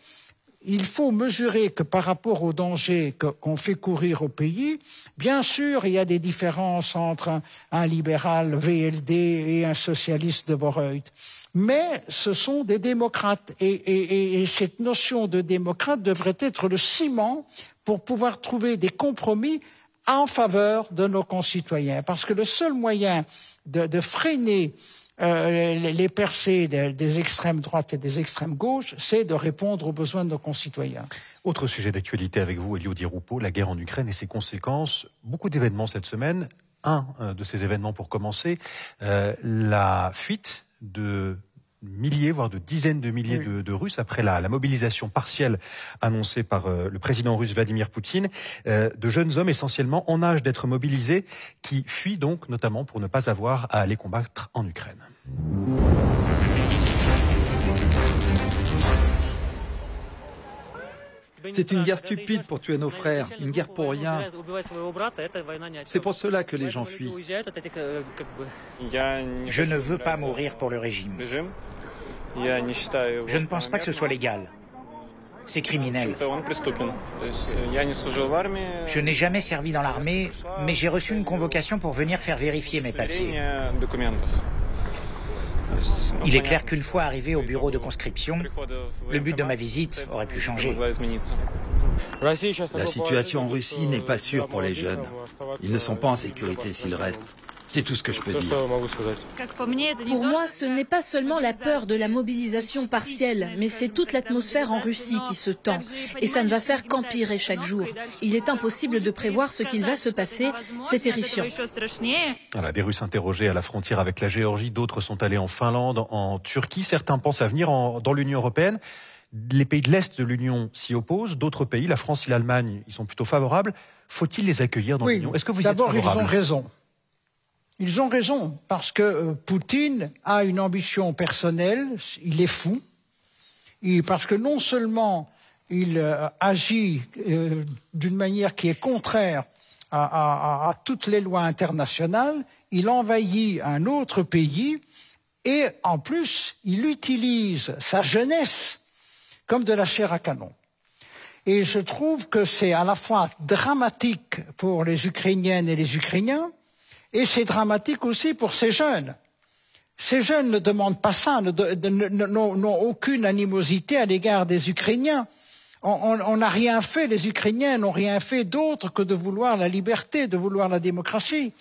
il faut mesurer que par rapport aux dangers qu'on fait courir au pays, bien sûr, il y a des différences entre un, libéral VLD et un socialiste de Boreuth. Mais ce sont des démocrates et, et cette notion de démocrate devrait être le ciment pour pouvoir trouver des compromis en faveur de nos concitoyens. Parce que le seul moyen de, freiner euh, les percées des, extrêmes droites et des extrêmes gauches, c'est de répondre aux besoins de nos concitoyens. Autre sujet d'actualité avec vous, Elio Di Rupo, la guerre en Ukraine et ses conséquences. Beaucoup d'événements cette semaine. un de ces événements pour commencer, la fuite de milliers, voire de dizaines de milliers de, Russes après la, mobilisation partielle annoncée par euh, le président russe Vladimir Poutine, euh, de jeunes hommes essentiellement en âge d'être mobilisés, qui fuient donc notamment pour ne pas avoir à aller combattre en Ukraine. C'est une guerre stupide pour tuer nos frères, une guerre pour rien. C'est pour cela que les gens fuient. Je ne veux pas mourir pour le régime. Je ne pense pas que ce soit légal. C'est criminel. Je n'ai jamais servi dans l'armée, mais j'ai reçu une convocation pour venir faire vérifier mes papiers. Il est clair qu'une fois arrivé au bureau de conscription, le but de ma visite aurait pu changer. La situation en Russie n'est pas sûre pour les jeunes. Ils ne sont pas en sécurité s'ils restent. C'est tout ce que je peux dire. Pour moi, ce n'est pas seulement la peur de la mobilisation partielle, mais c'est toute l'atmosphère en Russie qui se tend. Et ça ne va faire qu'empirer chaque jour. Il est impossible de prévoir ce qu'il va se passer. C'est terrifiant. Voilà, des Russes interrogés à la frontière avec la Géorgie, d'autres sont allés en Finlande, en Turquie. Certains pensent à venir dans l'Union européenne. Les pays de l'Est de l'Union s'y opposent. D'autres pays, la France et l'Allemagne, ils sont plutôt favorables. Faut-il les accueillir dans l'Union? Est-ce que vous D'abord, ils ont raison. Ils ont raison, parce que euh, Poutine a une ambition personnelle, il est fou, parce que non seulement il euh, agit euh, d'une manière qui est contraire à, toutes les lois internationales, il envahit un autre pays et en plus il utilise sa jeunesse comme de la chair à canon. Et je trouve que c'est à la fois dramatique pour les Ukrainiennes et les Ukrainiens, et c'est dramatique aussi pour ces jeunes. Ces jeunes ne demandent pas ça, n'ont aucune animosité à l'égard des Ukrainiens. On n'a rien fait, les Ukrainiens n'ont rien fait d'autre que de vouloir la liberté, de vouloir la démocratie.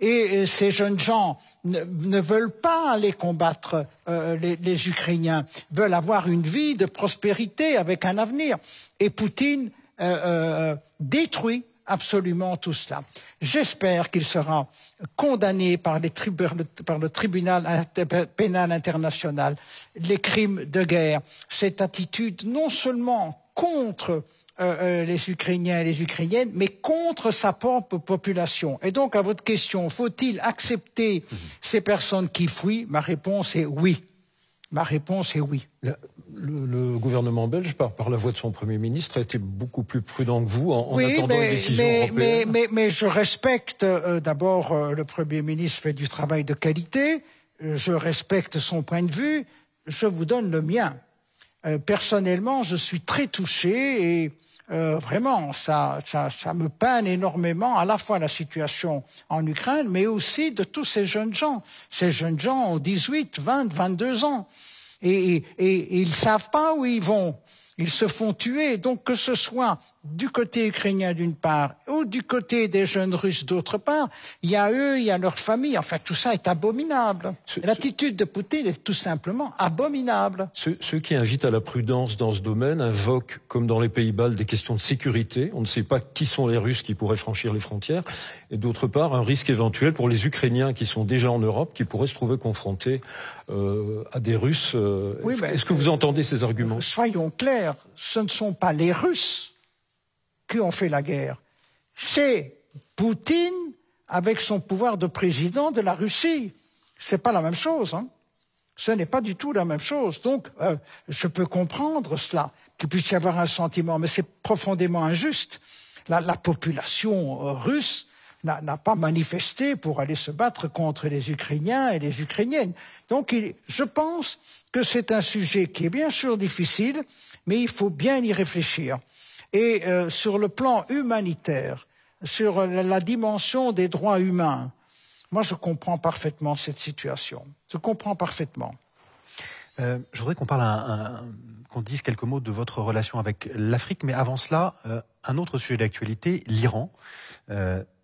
Et ces jeunes gens ne, veulent pas aller combattre euh, les, Ukrainiens, veulent avoir une vie de prospérité avec un avenir. Et Poutine euh, euh, détruit absolument tout cela. J'espère qu'il sera condamné par, le tribunal pénal international les crimes de guerre. Cette attitude non seulement contre euh, euh, les Ukrainiens et les Ukrainiennes, mais contre sa propre population. Et donc, à votre question, faut-il accepter mhm. ces personnes qui fuient? Ma réponse est oui. Ma réponse est oui. Le, gouvernement belge, par, la voix de son Premier ministre, a été beaucoup plus prudent que vous en, attendant une décision mais, Mais, mais, je respecte euh, d'abord euh, le Premier ministre fait du travail de qualité, euh, je respecte son point de vue, je vous donne le mien. personnellement, je suis très touché et vraiment, ça, ça, ça, me peine énormément à la fois la situation en Ukraine, mais aussi de tous ces jeunes gens. Ces jeunes gens ont 18, 20, 22 ans et, ils ne savent pas où ils vont. Ils se font tuer. Donc que ce soit du côté ukrainien d'une part ou du côté des jeunes Russes d'autre part, il y a eux, il y a leur famille. Enfin, tout ça est abominable. L'attitude de Poutine est tout simplement abominable. Ceux, qui invitent à la prudence dans ce domaine invoquent, comme dans les pays baltes, des questions de sécurité. On ne sait pas qui sont les Russes qui pourraient franchir les frontières. Et d'autre part, un risque éventuel pour les Ukrainiens qui sont déjà en Europe, qui pourraient se trouver confrontés euh, à des Russes. Euh, est-ce que vous entendez ces arguments? Soyons clairs, ce ne sont pas les Russes qui ont fait la guerre. C'est Poutine avec son pouvoir de président de la Russie. C'est pas la même chose. Hein. Ce n'est pas du tout la même chose. Donc, euh, je peux comprendre cela, qu'il puisse y avoir un sentiment, mais c'est profondément injuste. La, population euh, russe n'a pas manifesté pour aller se battre contre les Ukrainiens et les Ukrainiennes. Donc, je pense que c'est un sujet qui est bien sûr difficile, mais il faut bien y réfléchir. Et euh, sur le plan humanitaire, sur la, dimension des droits humains, moi je comprends parfaitement cette situation. Je comprends parfaitement. Euh, je voudrais qu'on parle, qu'on dise quelques mots de votre relation avec l'Afrique, mais avant cela, euh, un autre sujet d'actualité, l'Iran.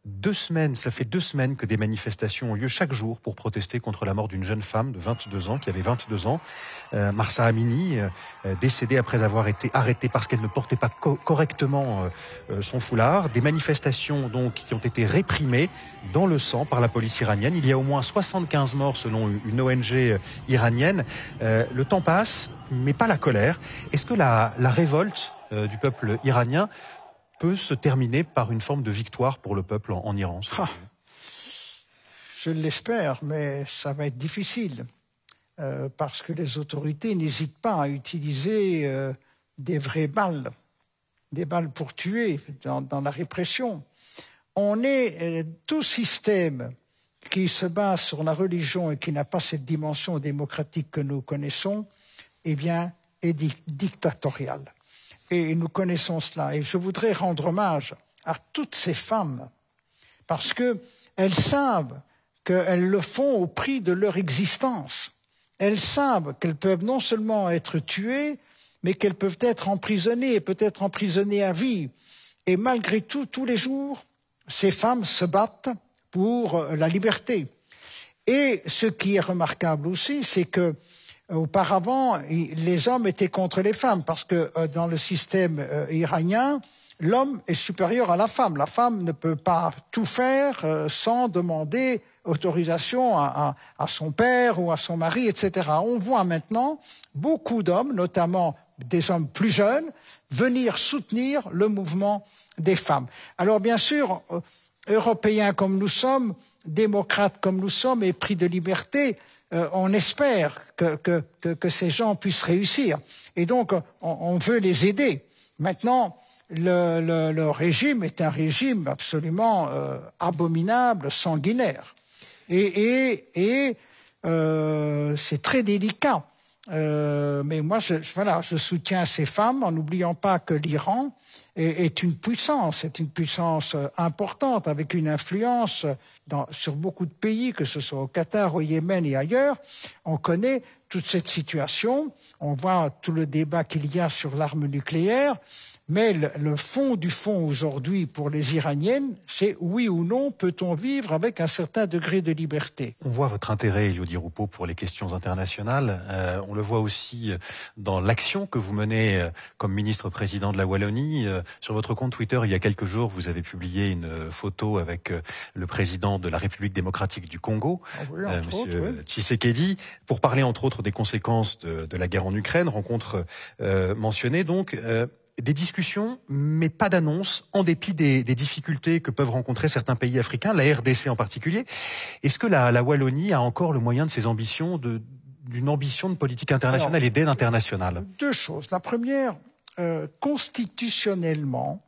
Deux semaines, ça fait deux semaines que des manifestations ont lieu chaque jour pour protester contre la mort d'une jeune femme de 22 ans, qui avait 22 ans, euh, Marsa Amini, euh, décédée après avoir été arrêtée parce qu'elle ne portait pas correctement son foulard. Des manifestations donc qui ont été réprimées dans le sang par la police iranienne. Il y a au moins 75 morts selon une ONG iranienne. le temps passe, mais pas la colère. Est-ce que la, la révolte du peuple iranien peut se terminer par une forme de victoire pour le peuple en, Iran ah. Je l'espère, mais ça va être difficile. Euh, parce que les autorités n'hésitent pas à utiliser euh, des vraies balles, des balles pour tuer dans, la répression. On est euh, tout système qui se base sur la religion et qui n'a pas cette dimension démocratique que nous connaissons, eh bien, est dictatorial et nous connaissons cela. Et je voudrais rendre hommage à toutes ces femmes, parce qu'elles savent qu'elles le font au prix de leur existence. Elles savent qu'elles peuvent non seulement être tuées, mais qu'elles peuvent être emprisonnées, peut-être emprisonnées à vie. Et malgré tout, tous les jours, ces femmes se battent pour la liberté. Et ce qui est remarquable aussi, c'est que Auparavant, les hommes étaient contre les femmes parce que euh, dans le système euh, iranien, l'homme est supérieur à la femme. La femme ne peut pas tout faire euh, sans demander autorisation à, son père ou à son mari, etc. On voit maintenant beaucoup d'hommes, notamment des hommes plus jeunes, venir soutenir le mouvement des femmes. Alors bien sûr, Européens comme nous sommes, démocrates comme nous sommes, et pris de liberté, euh, on espère que, ces gens puissent réussir. Et donc, on, veut les aider. Maintenant, le, régime est un régime absolument euh, abominable, sanguinaire. Et, euh, c'est très délicat. mais moi, voilà, je soutiens ces femmes en n'oubliant pas que l'Iran est, une puissance, est une puissance euh, importante avec une influence sur beaucoup de pays, que ce soit au Qatar, au Yémen et ailleurs. On connaît toute cette situation. On voit tout le débat qu'il y a sur l'arme nucléaire. Mais le, fond du fond aujourd'hui pour les Iraniennes, c'est oui ou non peut-on vivre avec un certain degré de liberté? On voit votre intérêt, Elodie Roupeau, pour les questions internationales. Euh, on le voit aussi dans l'action que vous menez euh, comme ministre-président de la Wallonie. Sur votre compte Twitter, il y a quelques jours, vous avez publié une photo avec le président de la République démocratique du Congo, ah oui, Monsieur Tshisekedi, pour parler entre autres des conséquences de, de la guerre en Ukraine. Rencontre mentionnée donc des discussions, mais pas d'annonce, en dépit des, difficultés que peuvent rencontrer certains pays africains, la RDC en particulier. Est-ce que la, Wallonie a encore le moyen de ses ambitions, d'une ambition de politique internationale et d'aide internationale? Deux choses. La première, euh, constitutionnellement,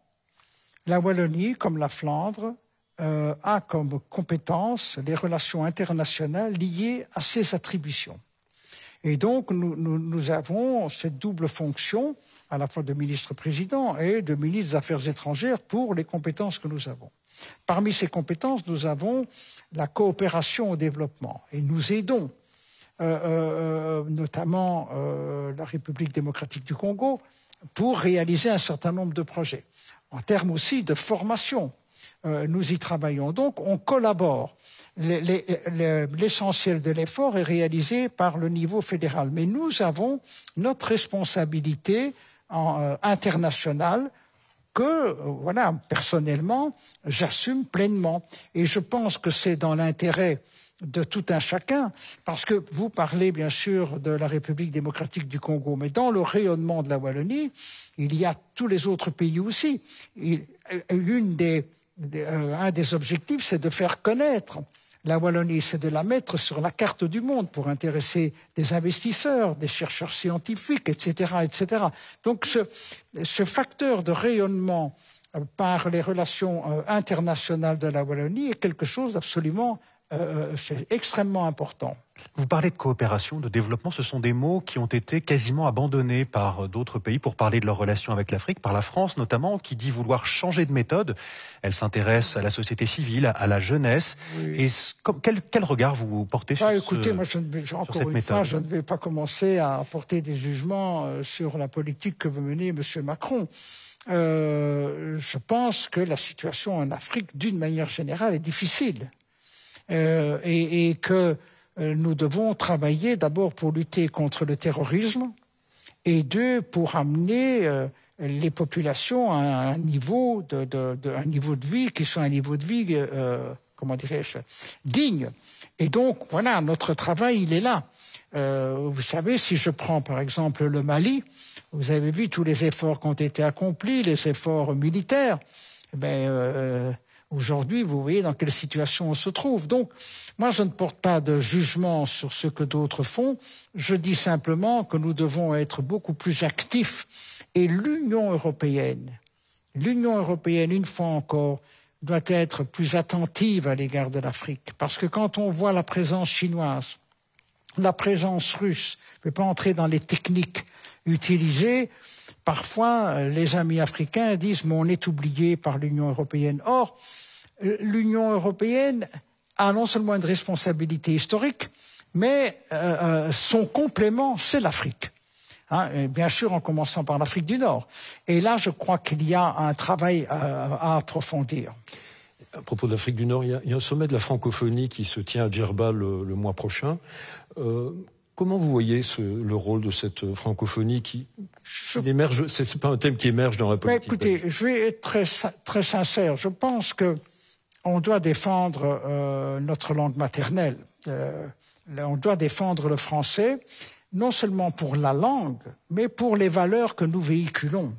la Wallonie, comme la Flandre, euh, a comme compétence les relations internationales liées à ses attributions. Et donc, nous avons cette double fonction à la fois de ministre-président et de ministre des Affaires étrangères pour les compétences que nous avons. Parmi ces compétences, nous avons la coopération au développement et nous aidons euh, notamment la République démocratique du Congo pour réaliser un certain nombre de projets. En termes aussi de formation, nous y travaillons. Donc, on collabore. L'essentiel de l'effort est réalisé par le niveau fédéral. Mais nous avons notre responsabilité euh, international que, euh, voilà, personnellement, j'assume pleinement. Et je pense que c'est dans l'intérêt de tout un chacun, parce que vous parlez bien sûr de la République démocratique du Congo, mais dans le rayonnement de la Wallonie, il y a tous les autres pays aussi. une des, euh, un des objectifs, c'est de faire connaître la Wallonie, c'est de la mettre sur la carte du monde pour intéresser des investisseurs, des chercheurs scientifiques, etc. etc. Donc ce, facteur de rayonnement euh, par les relations euh, internationales de la Wallonie est quelque chose d'absolument euh, extrêmement important. Vous parlez de coopération, de développement, ce sont des mots qui ont été quasiment abandonnés par d'autres pays pour parler de leurs relations avec l'Afrique, par la France notamment, qui dit vouloir changer de méthode. Elle s'intéresse à la société civile, à la jeunesse. Et quel, regard vous portez sur, écoutez, moi, je ne, encore cette une méthode fois, je ne vais pas commencer à apporter des jugements euh, sur la politique que veut mener M. Macron. je pense que la situation en Afrique, d'une manière générale, est difficile et, et, que nous devons travailler d'abord pour lutter contre le terrorisme et deux pour amener les populations à un niveau de, un niveau de vie qui soit un niveau de vie, euh, comment dirais-je, digne. Et donc, voilà, notre travail, il est là. Euh, vous savez, si je prends par exemple le Mali, vous avez vu tous les efforts qui ont été accomplis, les efforts militaires. Eh ben, euh, Aujourd'hui, vous voyez dans quelle situation on se trouve. Donc, moi, je ne porte pas de jugement sur ce que d'autres font. Je dis simplement que nous devons être beaucoup plus actifs et l'Union européenne, l'Union européenne, une fois encore, doit être plus attentive à l'égard de l'Afrique. Parce que quand on voit la présence chinoise, la présence russe, je ne vais pas entrer dans les techniques utilisées, parfois les amis africains disent mais on est oublié par l'Union européenne. Or, l'Union européenne a non seulement une responsabilité historique, mais euh, euh son complément, c'est l'Afrique. Hein, bien sûr en commençant par l'Afrique du Nord. Et là, je crois qu'il y a un travail à, approfondir. À propos de l'Afrique du Nord, il y, a, un sommet de la francophonie qui se tient à Djerba le, mois prochain. Euh, comment vous voyez ce, le rôle de cette francophonie qui, je... qui émerge C'est pas un thème qui émerge dans la politique. Écoutez, je vais être très, très sincère. Je pense que on doit défendre euh, notre langue maternelle. Euh, on doit défendre le français non seulement pour la langue, mais pour les valeurs que nous véhiculons.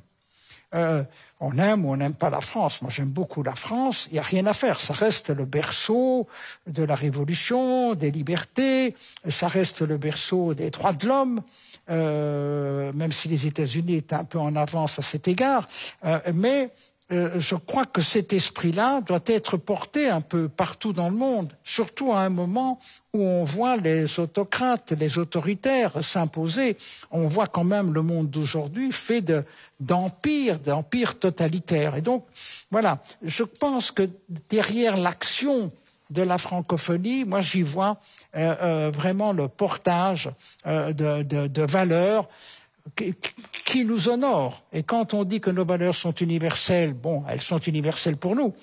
Euh, on aime ou on n'aime pas la France. Moi, j'aime beaucoup la France. Il n'y a rien à faire. Ça reste le berceau de la Révolution, des libertés. Ça reste le berceau des droits de l'homme. Euh, même si les États-Unis étaient un peu en avance à cet égard. Euh, mais euh, je crois que cet esprit-là doit être porté un peu partout dans le monde, surtout à un moment où on voit les autocrates, les autoritaires s'imposer. On voit quand même le monde d'aujourd'hui fait d'empire, d'empire totalitaire. Et donc, voilà, je pense que derrière l'action de la francophonie, moi j'y vois euh, euh, vraiment le portage de valeurs qui nous honore. Et quand on dit que nos valeurs sont universelles, bon, elles sont universelles pour nous,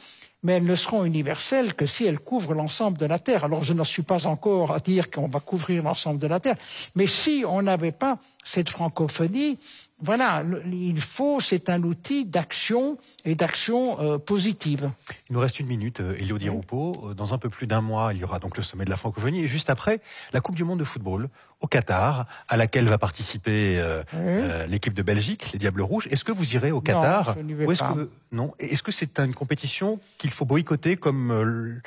mais elles ne seront universelles que si elles couvrent l'ensemble de la Terre. Alors je n'en suis pas encore à dire qu'on va couvrir l'ensemble de la Terre, mais si on n'avait pas cette francophonie, voilà, il faut, c'est un outil d'action et d'action euh, positive. Il nous reste une minute, euh, Elio Di Rupo. Euh, dans un peu plus d'un mois, il y aura donc le sommet de la francophonie et juste après, la Coupe du Monde de football au Qatar, à laquelle va participer euh, oui. euh, l'équipe de Belgique, les Diables Rouges. Est-ce que vous irez au Qatar Non, je vais est-ce pas. que non Est-ce que c'est une compétition qu'il faut boycotter comme euh,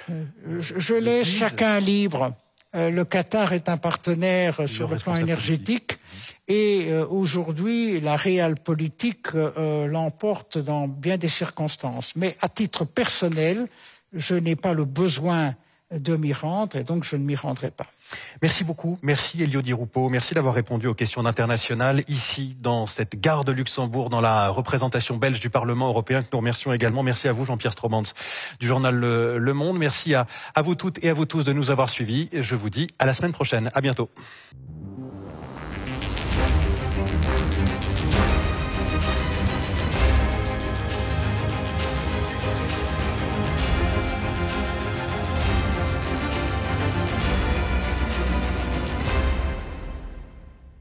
je, je laisse chacun libre. Euh, le Qatar est un partenaire sur le plan énergétique et euh, aujourd'hui la réelle politique euh, l'emporte dans bien des circonstances. Mais à titre personnel, je n'ai pas le besoin de m'y rendre et donc je ne m'y rendrai pas. Merci beaucoup. Merci Elio Di. Merci d'avoir répondu aux questions d'international ici dans cette gare de Luxembourg, dans la représentation belge du Parlement européen que nous remercions également. Merci à vous Jean-Pierre Stromans du journal Le, Le Monde. Merci à, à vous toutes et à vous tous de nous avoir suivis. Je vous dis à la semaine prochaine. À bientôt.